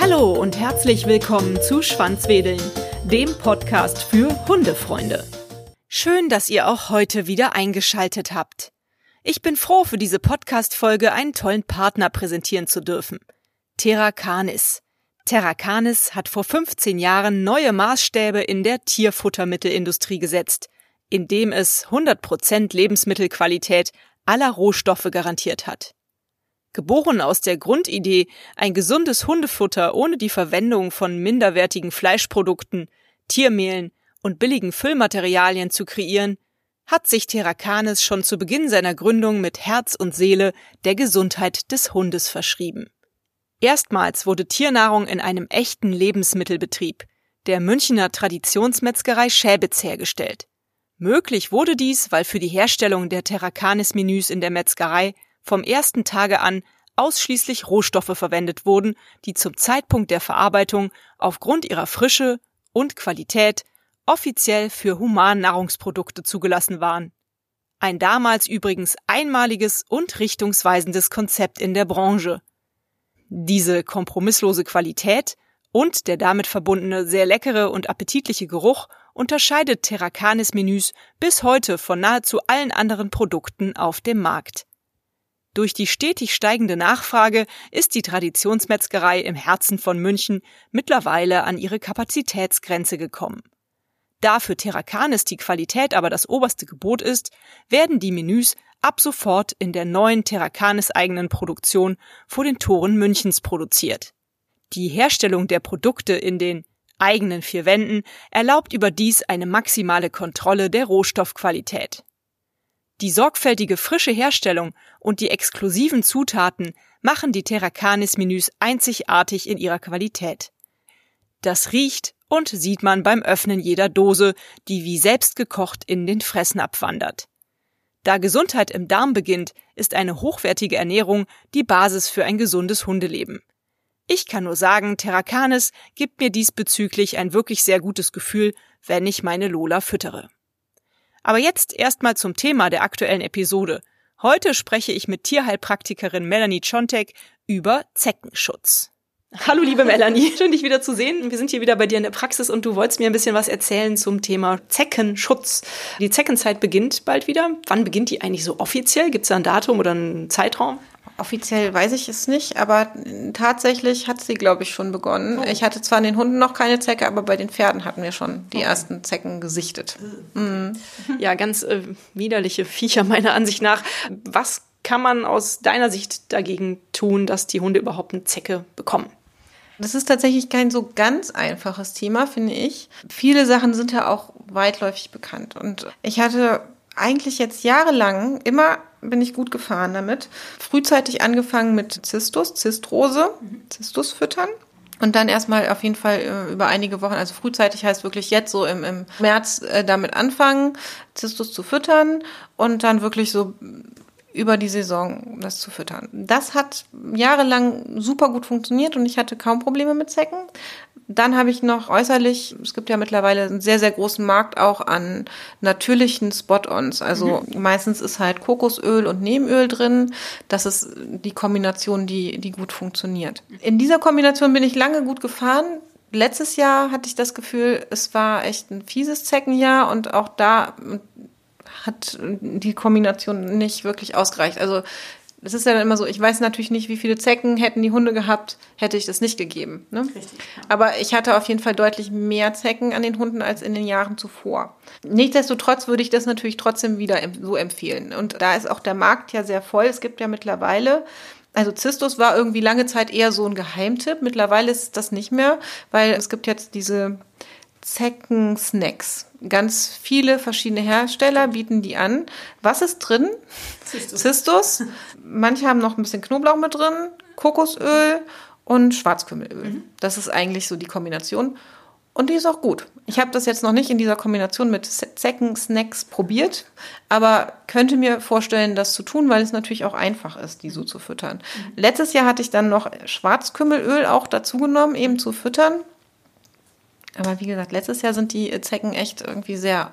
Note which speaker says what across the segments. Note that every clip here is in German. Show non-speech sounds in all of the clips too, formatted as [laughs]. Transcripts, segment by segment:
Speaker 1: Hallo und herzlich willkommen zu Schwanzwedeln, dem Podcast für Hundefreunde. Schön, dass ihr auch heute wieder eingeschaltet habt. Ich bin froh, für diese Podcast-Folge einen tollen Partner präsentieren zu dürfen. Terra Canis. Terra Canis hat vor 15 Jahren neue Maßstäbe in der Tierfuttermittelindustrie gesetzt, indem es 100% Lebensmittelqualität aller Rohstoffe garantiert hat. Geboren aus der Grundidee, ein gesundes Hundefutter ohne die Verwendung von minderwertigen Fleischprodukten, Tiermehlen und billigen Füllmaterialien zu kreieren, hat sich Terrakanes schon zu Beginn seiner Gründung mit Herz und Seele der Gesundheit des Hundes verschrieben. Erstmals wurde Tiernahrung in einem echten Lebensmittelbetrieb, der Münchner Traditionsmetzgerei Schäbitz hergestellt. Möglich wurde dies, weil für die Herstellung der Terrakanis-Menüs in der Metzgerei vom ersten Tage an ausschließlich Rohstoffe verwendet wurden, die zum Zeitpunkt der Verarbeitung aufgrund ihrer Frische und Qualität offiziell für Humannahrungsprodukte zugelassen waren. Ein damals übrigens einmaliges und richtungsweisendes Konzept in der Branche. Diese kompromisslose Qualität und der damit verbundene sehr leckere und appetitliche Geruch unterscheidet Terrakanis Menüs bis heute von nahezu allen anderen Produkten auf dem Markt. Durch die stetig steigende Nachfrage ist die Traditionsmetzgerei im Herzen von München mittlerweile an ihre Kapazitätsgrenze gekommen. Da für Terrakanis die Qualität aber das oberste Gebot ist, werden die Menüs ab sofort in der neuen Terrakanis eigenen Produktion vor den Toren Münchens produziert. Die Herstellung der Produkte in den eigenen vier Wänden erlaubt überdies eine maximale Kontrolle der Rohstoffqualität. Die sorgfältige frische Herstellung und die exklusiven Zutaten machen die Terrakanis-Menüs einzigartig in ihrer Qualität. Das riecht und sieht man beim Öffnen jeder Dose, die wie selbst gekocht in den Fressnapf wandert. Da Gesundheit im Darm beginnt, ist eine hochwertige Ernährung die Basis für ein gesundes Hundeleben. Ich kann nur sagen, Terrakanis gibt mir diesbezüglich ein wirklich sehr gutes Gefühl, wenn ich meine Lola füttere. Aber jetzt erstmal zum Thema der aktuellen Episode. Heute spreche ich mit Tierheilpraktikerin Melanie Chontek über Zeckenschutz. Hallo liebe Melanie, [laughs] schön dich wieder zu sehen. Wir sind hier wieder bei dir in der Praxis und du wolltest mir ein bisschen was erzählen zum Thema Zeckenschutz. Die Zeckenzeit beginnt bald wieder. Wann beginnt die eigentlich so offiziell? Gibt es da ein Datum oder einen Zeitraum?
Speaker 2: Offiziell weiß ich es nicht, aber tatsächlich hat sie, glaube ich, schon begonnen. Oh. Ich hatte zwar an den Hunden noch keine Zecke, aber bei den Pferden hatten wir schon die oh. ersten Zecken gesichtet.
Speaker 1: Mhm. [laughs] Ja, ganz äh, widerliche Viecher meiner Ansicht nach. Was kann man aus deiner Sicht dagegen tun, dass die Hunde überhaupt eine Zecke bekommen?
Speaker 2: Das ist tatsächlich kein so ganz einfaches Thema, finde ich. Viele Sachen sind ja auch weitläufig bekannt. Und ich hatte eigentlich jetzt jahrelang immer bin ich gut gefahren damit. Frühzeitig angefangen mit Zistus, Zistrose, Zistus füttern. Und dann erstmal auf jeden Fall äh, über einige Wochen, also frühzeitig heißt wirklich jetzt so im, im März äh, damit anfangen, Zistus zu füttern und dann wirklich so über die Saison das zu füttern. Das hat jahrelang super gut funktioniert und ich hatte kaum Probleme mit Zecken. Dann habe ich noch äußerlich, es gibt ja mittlerweile einen sehr, sehr großen Markt auch an natürlichen Spot-ons. Also mhm. meistens ist halt Kokosöl und Nebenöl drin. Das ist die Kombination, die, die gut funktioniert. In dieser Kombination bin ich lange gut gefahren. Letztes Jahr hatte ich das Gefühl, es war echt ein fieses Zeckenjahr und auch da hat die Kombination nicht wirklich ausgereicht. Also es ist ja dann immer so, ich weiß natürlich nicht, wie viele Zecken hätten die Hunde gehabt, hätte ich das nicht gegeben. Ne? Richtig. Ja. Aber ich hatte auf jeden Fall deutlich mehr Zecken an den Hunden als in den Jahren zuvor. Nichtsdestotrotz würde ich das natürlich trotzdem wieder so empfehlen. Und da ist auch der Markt ja sehr voll. Es gibt ja mittlerweile also Zistus war irgendwie lange Zeit eher so ein Geheimtipp. Mittlerweile ist das nicht mehr, weil es gibt jetzt diese Zecken-Snacks. Ganz viele verschiedene Hersteller bieten die an. Was ist drin? Zistus. Zistus. Manche haben noch ein bisschen Knoblauch mit drin, Kokosöl und Schwarzkümmelöl. Mhm. Das ist eigentlich so die Kombination. Und die ist auch gut. Ich habe das jetzt noch nicht in dieser Kombination mit Zecken-Snacks probiert, aber könnte mir vorstellen, das zu tun, weil es natürlich auch einfach ist, die so zu füttern. Mhm. Letztes Jahr hatte ich dann noch Schwarzkümmelöl auch dazu genommen, eben zu füttern. Aber wie gesagt, letztes Jahr sind die Zecken echt irgendwie sehr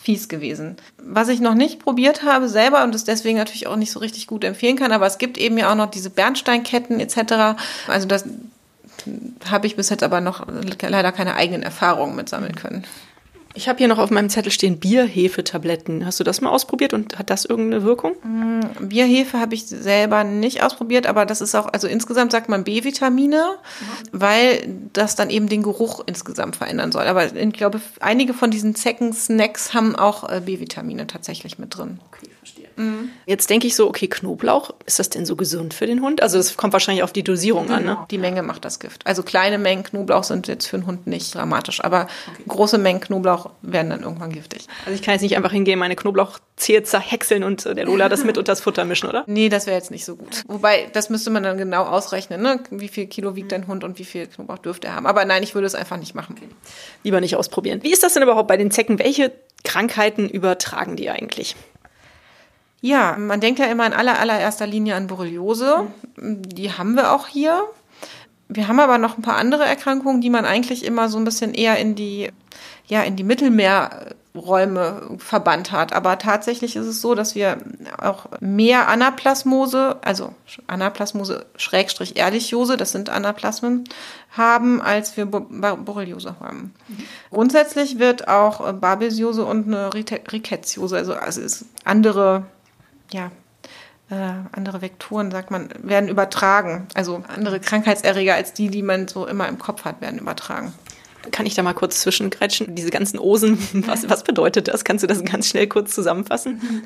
Speaker 2: fies gewesen. Was ich noch nicht probiert habe selber und es deswegen natürlich auch nicht so richtig gut empfehlen kann, aber es gibt eben ja auch noch diese Bernsteinketten etc. Also das habe ich bis jetzt aber noch leider keine eigenen Erfahrungen mit sammeln können.
Speaker 1: Ich habe hier noch auf meinem Zettel stehen Bierhefe-Tabletten. Hast du das mal ausprobiert und hat das irgendeine Wirkung?
Speaker 2: Mm, Bierhefe habe ich selber nicht ausprobiert, aber das ist auch, also insgesamt sagt man B-Vitamine, mhm. weil das dann eben den Geruch insgesamt verändern soll. Aber ich glaube, einige von diesen Zecken-Snacks haben auch äh, B-Vitamine tatsächlich mit drin.
Speaker 1: Okay. Mhm. Jetzt denke ich so, okay, Knoblauch, ist das denn so gesund für den Hund? Also es kommt wahrscheinlich auf die Dosierung mhm. an, ne?
Speaker 2: Die Menge macht das Gift. Also kleine Mengen Knoblauch sind jetzt für den Hund nicht dramatisch, aber okay. große Mengen Knoblauch werden dann irgendwann giftig.
Speaker 1: Also ich kann jetzt nicht einfach hingehen, meine Knoblauchzehe zerhäckseln und äh, der Lola das mit [laughs] unter das Futter mischen, oder?
Speaker 2: Nee, das wäre jetzt nicht so gut. Wobei, das müsste man dann genau ausrechnen, ne? wie viel Kilo wiegt dein Hund und wie viel Knoblauch dürfte er haben. Aber nein, ich würde es einfach nicht machen. Okay.
Speaker 1: Lieber nicht ausprobieren. Wie ist das denn überhaupt bei den Zecken? Welche Krankheiten übertragen die eigentlich?
Speaker 2: Ja, man denkt ja immer in aller, allererster Linie an Borreliose. Die haben wir auch hier. Wir haben aber noch ein paar andere Erkrankungen, die man eigentlich immer so ein bisschen eher in die, ja, in die Mittelmeerräume verbannt hat. Aber tatsächlich ist es so, dass wir auch mehr Anaplasmose, also Anaplasmose Schrägstrich Ehrlichiose, das sind Anaplasmen, haben, als wir Borreliose haben. Mhm. Grundsätzlich wird auch Babesiose und eine Ricketsiose, also, also ist andere, ja, äh, andere Vektoren, sagt man, werden übertragen. Also andere Krankheitserreger als die, die man so immer im Kopf hat, werden übertragen.
Speaker 1: Kann ich da mal kurz zwischengrätschen? Diese ganzen Osen, [laughs] was, was bedeutet das? Kannst du das ganz schnell kurz zusammenfassen?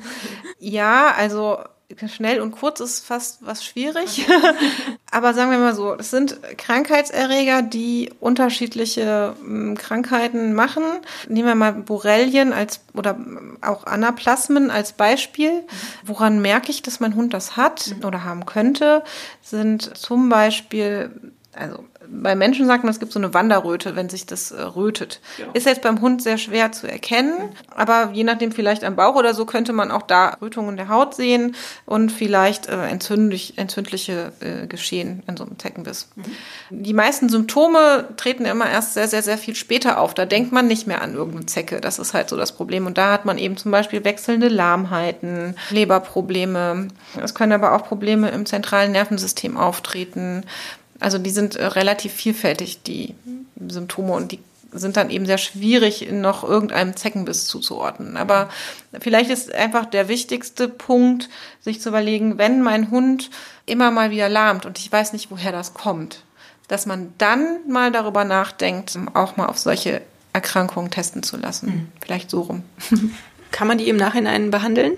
Speaker 2: Ja, also schnell und kurz ist fast was schwierig. [laughs] Aber sagen wir mal so, es sind Krankheitserreger, die unterschiedliche hm, Krankheiten machen. Nehmen wir mal Borrelien als oder auch Anaplasmen als Beispiel. Woran merke ich, dass mein Hund das hat oder haben könnte, sind zum Beispiel also bei Menschen sagt man, es gibt so eine Wanderröte, wenn sich das äh, rötet. Ja. Ist jetzt beim Hund sehr schwer zu erkennen, aber je nachdem vielleicht am Bauch oder so könnte man auch da Rötungen der Haut sehen und vielleicht äh, entzündlich, entzündliche äh, Geschehen in so einem Zeckenbiss. Mhm. Die meisten Symptome treten immer erst sehr, sehr, sehr viel später auf. Da denkt man nicht mehr an irgendeine Zecke. Das ist halt so das Problem. Und da hat man eben zum Beispiel wechselnde Lahmheiten, Leberprobleme. Es können aber auch Probleme im zentralen Nervensystem auftreten. Also die sind äh, relativ vielfältig, die Symptome, und die sind dann eben sehr schwierig, noch irgendeinem Zeckenbiss zuzuordnen. Aber vielleicht ist einfach der wichtigste Punkt, sich zu überlegen, wenn mein Hund immer mal wieder lahmt und ich weiß nicht, woher das kommt, dass man dann mal darüber nachdenkt, auch mal auf solche Erkrankungen testen zu lassen. Mhm. Vielleicht so rum. [laughs]
Speaker 1: Kann man die im Nachhinein behandeln?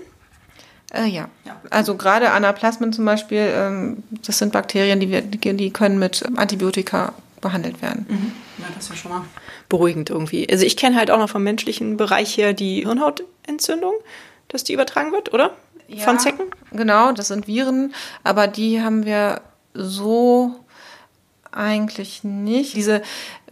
Speaker 2: Äh, ja. ja. Also gerade Anaplasmen zum Beispiel, ähm, das sind Bakterien, die, wir, die, können mit Antibiotika behandelt werden.
Speaker 1: Mhm. Ja, das ist ja schon mal beruhigend irgendwie. Also ich kenne halt auch noch vom menschlichen Bereich her die Hirnhautentzündung, dass die übertragen wird, oder? Ja, Von Zecken?
Speaker 2: Genau, das sind Viren, aber die haben wir so eigentlich nicht. Diese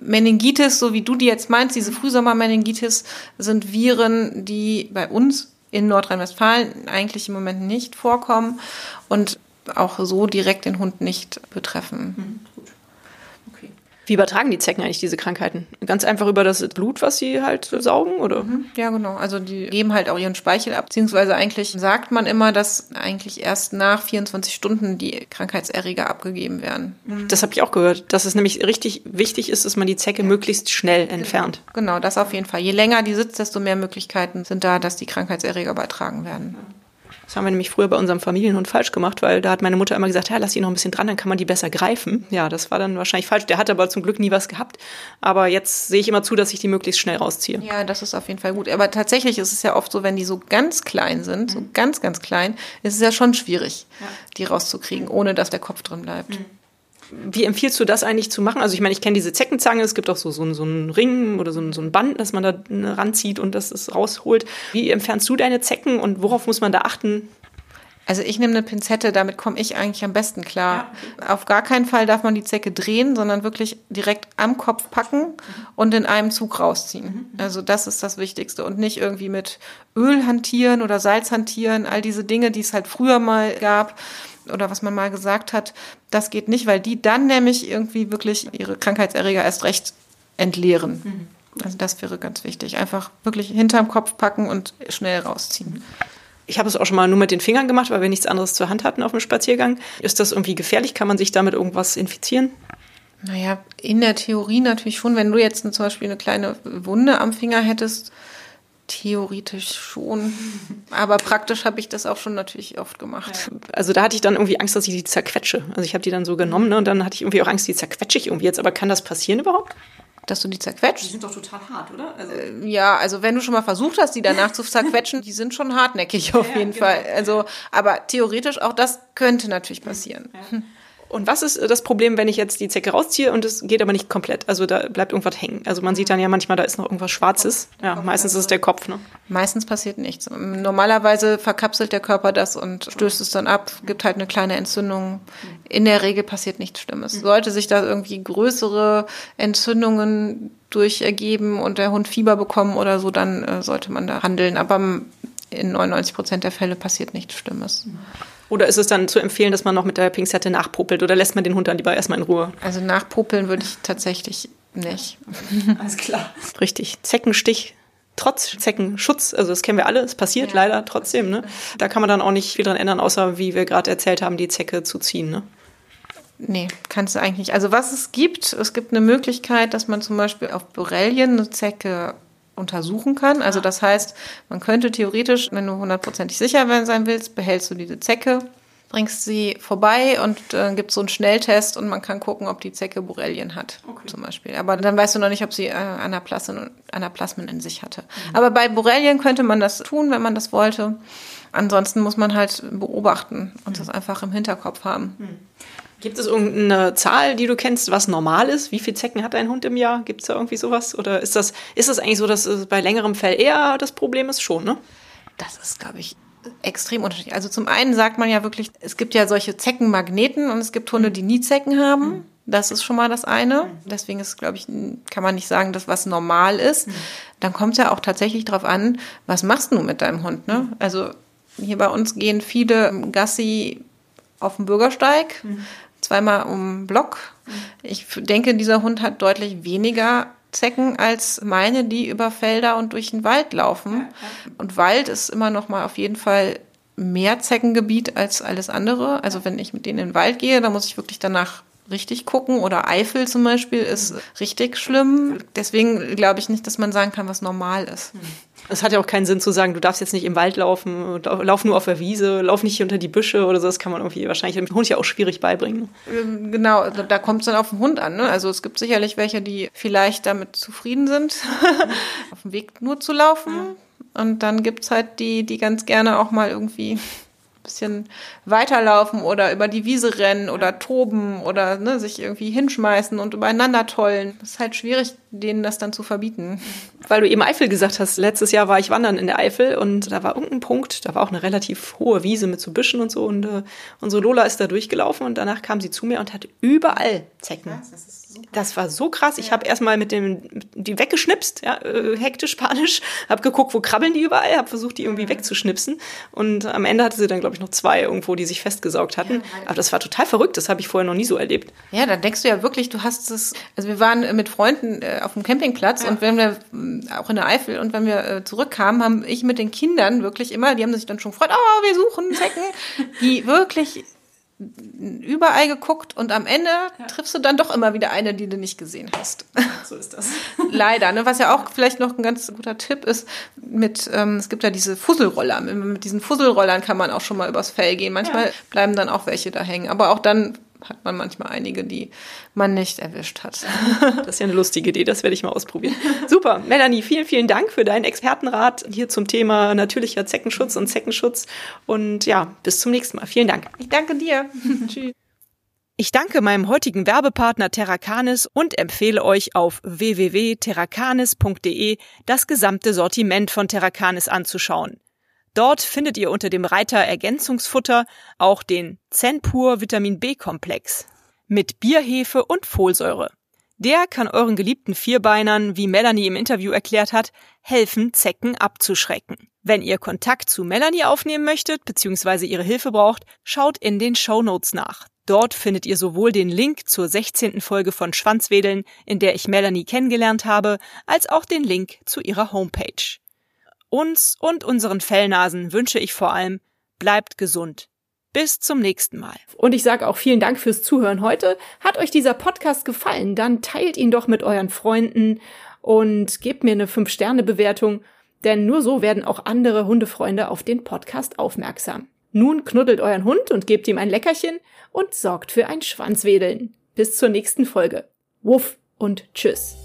Speaker 2: Meningitis, so wie du die jetzt meinst, diese Frühsommermeningitis, sind Viren, die bei uns in Nordrhein-Westfalen eigentlich im Moment nicht vorkommen und auch so direkt den Hund nicht betreffen. Mhm.
Speaker 1: Wie übertragen die Zecken eigentlich diese Krankheiten? Ganz einfach über das Blut, was sie halt saugen, oder?
Speaker 2: Mhm, ja, genau. Also die geben halt auch ihren Speichel ab. Beziehungsweise eigentlich sagt man immer, dass eigentlich erst nach 24 Stunden die Krankheitserreger abgegeben werden.
Speaker 1: Mhm. Das habe ich auch gehört, dass es nämlich richtig wichtig ist, dass man die Zecke möglichst schnell entfernt.
Speaker 2: Genau, das auf jeden Fall. Je länger die sitzt, desto mehr Möglichkeiten sind da, dass die Krankheitserreger übertragen werden.
Speaker 1: Das haben wir nämlich früher bei unserem Familienhund falsch gemacht, weil da hat meine Mutter immer gesagt, ja, lass ihn noch ein bisschen dran, dann kann man die besser greifen. Ja, das war dann wahrscheinlich falsch. Der hat aber zum Glück nie was gehabt. Aber jetzt sehe ich immer zu, dass ich die möglichst schnell rausziehe.
Speaker 2: Ja, das ist auf jeden Fall gut. Aber tatsächlich ist es ja oft so, wenn die so ganz klein sind, mhm. so ganz, ganz klein, ist es ja schon schwierig, ja. die rauszukriegen, ohne dass der Kopf drin bleibt. Mhm.
Speaker 1: Wie empfiehlst du das eigentlich zu machen? Also ich meine, ich kenne diese Zeckenzange, es gibt auch so, so, so einen Ring oder so, so ein Band, das man da ranzieht und das es rausholt. Wie entfernst du deine Zecken und worauf muss man da achten?
Speaker 2: Also ich nehme eine Pinzette, damit komme ich eigentlich am besten klar. Ja. Auf gar keinen Fall darf man die Zecke drehen, sondern wirklich direkt am Kopf packen mhm. und in einem Zug rausziehen. Mhm. Also das ist das Wichtigste und nicht irgendwie mit Öl hantieren oder Salz hantieren, all diese Dinge, die es halt früher mal gab oder was man mal gesagt hat, das geht nicht, weil die dann nämlich irgendwie wirklich ihre Krankheitserreger erst recht entleeren. Mhm. Also das wäre ganz wichtig. Einfach wirklich hinterm Kopf packen und schnell rausziehen.
Speaker 1: Ich habe es auch schon mal nur mit den Fingern gemacht, weil wir nichts anderes zur Hand hatten auf dem Spaziergang. Ist das irgendwie gefährlich? Kann man sich damit irgendwas infizieren?
Speaker 2: Naja, in der Theorie natürlich schon. Wenn du jetzt zum Beispiel eine kleine Wunde am Finger hättest, theoretisch schon. Aber praktisch habe ich das auch schon natürlich oft gemacht.
Speaker 1: Also da hatte ich dann irgendwie Angst, dass ich die zerquetsche. Also ich habe die dann so genommen ne, und dann hatte ich irgendwie auch Angst, die zerquetsche ich irgendwie jetzt. Aber kann das passieren überhaupt?
Speaker 2: Dass du die zerquetscht?
Speaker 1: Die sind doch total hart, oder?
Speaker 2: Also äh, ja, also wenn du schon mal versucht hast, die danach zu zerquetschen, [laughs] die sind schon hartnäckig auf ja, jeden genau. Fall. Also, aber theoretisch auch das könnte natürlich passieren. Ja. [laughs]
Speaker 1: Und was ist das Problem, wenn ich jetzt die Zecke rausziehe und es geht aber nicht komplett? Also da bleibt irgendwas hängen. Also man sieht dann ja manchmal, da ist noch irgendwas Schwarzes. Ja, meistens ist es der Kopf. Ne?
Speaker 2: Meistens passiert nichts. Normalerweise verkapselt der Körper das und stößt es dann ab, gibt halt eine kleine Entzündung. In der Regel passiert nichts Schlimmes. Sollte sich da irgendwie größere Entzündungen durch ergeben und der Hund Fieber bekommen oder so, dann äh, sollte man da handeln. Aber in 99 Prozent der Fälle passiert nichts Schlimmes.
Speaker 1: Oder ist es dann zu empfehlen, dass man noch mit der Pinzette nachpopelt oder lässt man den Hund dann lieber erstmal in Ruhe?
Speaker 2: Also nachpopeln würde ich tatsächlich nicht. [laughs]
Speaker 1: Alles klar. Richtig. Zeckenstich. Trotz Zeckenschutz, also das kennen wir alle, es passiert ja. leider trotzdem. Ne? Da kann man dann auch nicht viel dran ändern, außer wie wir gerade erzählt haben, die Zecke zu ziehen. Ne?
Speaker 2: Nee, kannst du eigentlich nicht. Also was es gibt, es gibt eine Möglichkeit, dass man zum Beispiel auf Borrelien eine Zecke untersuchen kann. Also das heißt, man könnte theoretisch, wenn du hundertprozentig sicher sein willst, behältst du diese Zecke, bringst sie vorbei und äh, gibt so einen Schnelltest und man kann gucken, ob die Zecke Borrelien hat, okay. zum Beispiel. Aber dann weißt du noch nicht, ob sie äh, Anaplasmen, Anaplasmen in sich hatte. Mhm. Aber bei Borrelien könnte man das tun, wenn man das wollte. Ansonsten muss man halt beobachten und mhm. das einfach im Hinterkopf haben. Mhm.
Speaker 1: Gibt es irgendeine Zahl, die du kennst, was normal ist? Wie viele Zecken hat ein Hund im Jahr? Gibt es da irgendwie sowas? Oder ist das, ist das eigentlich so, dass es bei längerem Fell eher das Problem ist? Schon, ne?
Speaker 2: Das ist, glaube ich, extrem unterschiedlich. Also zum einen sagt man ja wirklich, es gibt ja solche Zeckenmagneten und es gibt Hunde, die nie Zecken haben. Mhm. Das ist schon mal das eine. Mhm. Deswegen ist, glaube ich, kann man nicht sagen, dass was normal ist. Mhm. Dann kommt es ja auch tatsächlich darauf an, was machst du mit deinem Hund? Ne? Also hier bei uns gehen viele Gassi auf dem Bürgersteig. Mhm zweimal um Block. Ich denke, dieser Hund hat deutlich weniger Zecken als meine, die über Felder und durch den Wald laufen. Und Wald ist immer noch mal auf jeden Fall mehr Zeckengebiet als alles andere. Also wenn ich mit denen in den Wald gehe, dann muss ich wirklich danach richtig gucken. Oder Eifel zum Beispiel ist richtig schlimm. Deswegen glaube ich nicht, dass man sagen kann, was normal ist.
Speaker 1: Es hat ja auch keinen Sinn zu sagen, du darfst jetzt nicht im Wald laufen, lauf nur auf der Wiese, lauf nicht unter die Büsche oder so. Das kann man irgendwie wahrscheinlich dem Hund ja auch schwierig beibringen.
Speaker 2: Ähm, genau, da kommt es dann auf den Hund an. Ne? Also es gibt sicherlich welche, die vielleicht damit zufrieden sind, [laughs] auf dem Weg nur zu laufen. Und dann gibt es halt die, die ganz gerne auch mal irgendwie bisschen weiterlaufen oder über die Wiese rennen oder toben oder ne, sich irgendwie hinschmeißen und übereinander tollen. Es ist halt schwierig, denen das dann zu verbieten.
Speaker 1: Weil du eben Eifel gesagt hast, letztes Jahr war ich wandern in der Eifel und da war irgendein Punkt, da war auch eine relativ hohe Wiese mit so Büschen und so und äh, unsere Lola ist da durchgelaufen und danach kam sie zu mir und hatte überall Zecken. Das, das war so krass. Ich habe erstmal mit dem die weggeschnipst, ja, äh, hektisch, panisch, habe geguckt, wo krabbeln die überall, habe versucht, die irgendwie wegzuschnipsen und am Ende hatte sie dann glaube ich noch zwei irgendwo, die sich festgesaugt hatten. Aber das war total verrückt, das habe ich vorher noch nie so erlebt.
Speaker 2: Ja, dann denkst du ja wirklich, du hast es also wir waren mit Freunden äh, auf dem Campingplatz ja. und wenn wir äh, auch in der Eifel und wenn wir äh, zurückkamen, haben ich mit den Kindern wirklich immer, die haben sich dann schon gefreut, oh, wir suchen Zecken, die wirklich überall geguckt und am Ende ja. triffst du dann doch immer wieder eine, die du nicht gesehen hast.
Speaker 1: So ist das. [laughs]
Speaker 2: Leider, ne? Was ja auch vielleicht noch ein ganz guter Tipp ist, mit, ähm, es gibt ja diese Fusselroller. Mit diesen Fusselrollern kann man auch schon mal übers Fell gehen. Manchmal ja. bleiben dann auch welche da hängen. Aber auch dann hat man manchmal einige, die man nicht erwischt hat. [laughs]
Speaker 1: Das ist ja eine lustige Idee, das werde ich mal ausprobieren. Super, Melanie, vielen, vielen Dank für deinen Expertenrat hier zum Thema natürlicher Zeckenschutz und Zeckenschutz. Und ja, bis zum nächsten Mal. Vielen Dank.
Speaker 2: Ich danke dir. [laughs] Tschüss.
Speaker 1: Ich danke meinem heutigen Werbepartner Terracanis und empfehle euch auf www.terracanis.de das gesamte Sortiment von Terracanis anzuschauen. Dort findet ihr unter dem Reiter Ergänzungsfutter auch den Zenpur Vitamin B-Komplex mit Bierhefe und Folsäure. Der kann euren geliebten Vierbeinern, wie Melanie im Interview erklärt hat, helfen, Zecken abzuschrecken. Wenn ihr Kontakt zu Melanie aufnehmen möchtet bzw. ihre Hilfe braucht, schaut in den Show Notes nach.
Speaker 3: Dort findet ihr sowohl den Link zur 16. Folge von Schwanzwedeln, in der ich Melanie kennengelernt habe, als auch den Link zu ihrer Homepage. Uns und unseren Fellnasen wünsche ich vor allem, bleibt gesund. Bis zum nächsten Mal.
Speaker 1: Und ich sage auch vielen Dank fürs Zuhören heute. Hat euch dieser Podcast gefallen, dann teilt ihn doch mit euren Freunden und gebt mir eine 5-Sterne-Bewertung, denn nur so werden auch andere Hundefreunde auf den Podcast aufmerksam. Nun knuddelt euren Hund und gebt ihm ein Leckerchen und sorgt für ein Schwanzwedeln. Bis zur nächsten Folge. Wuff und tschüss.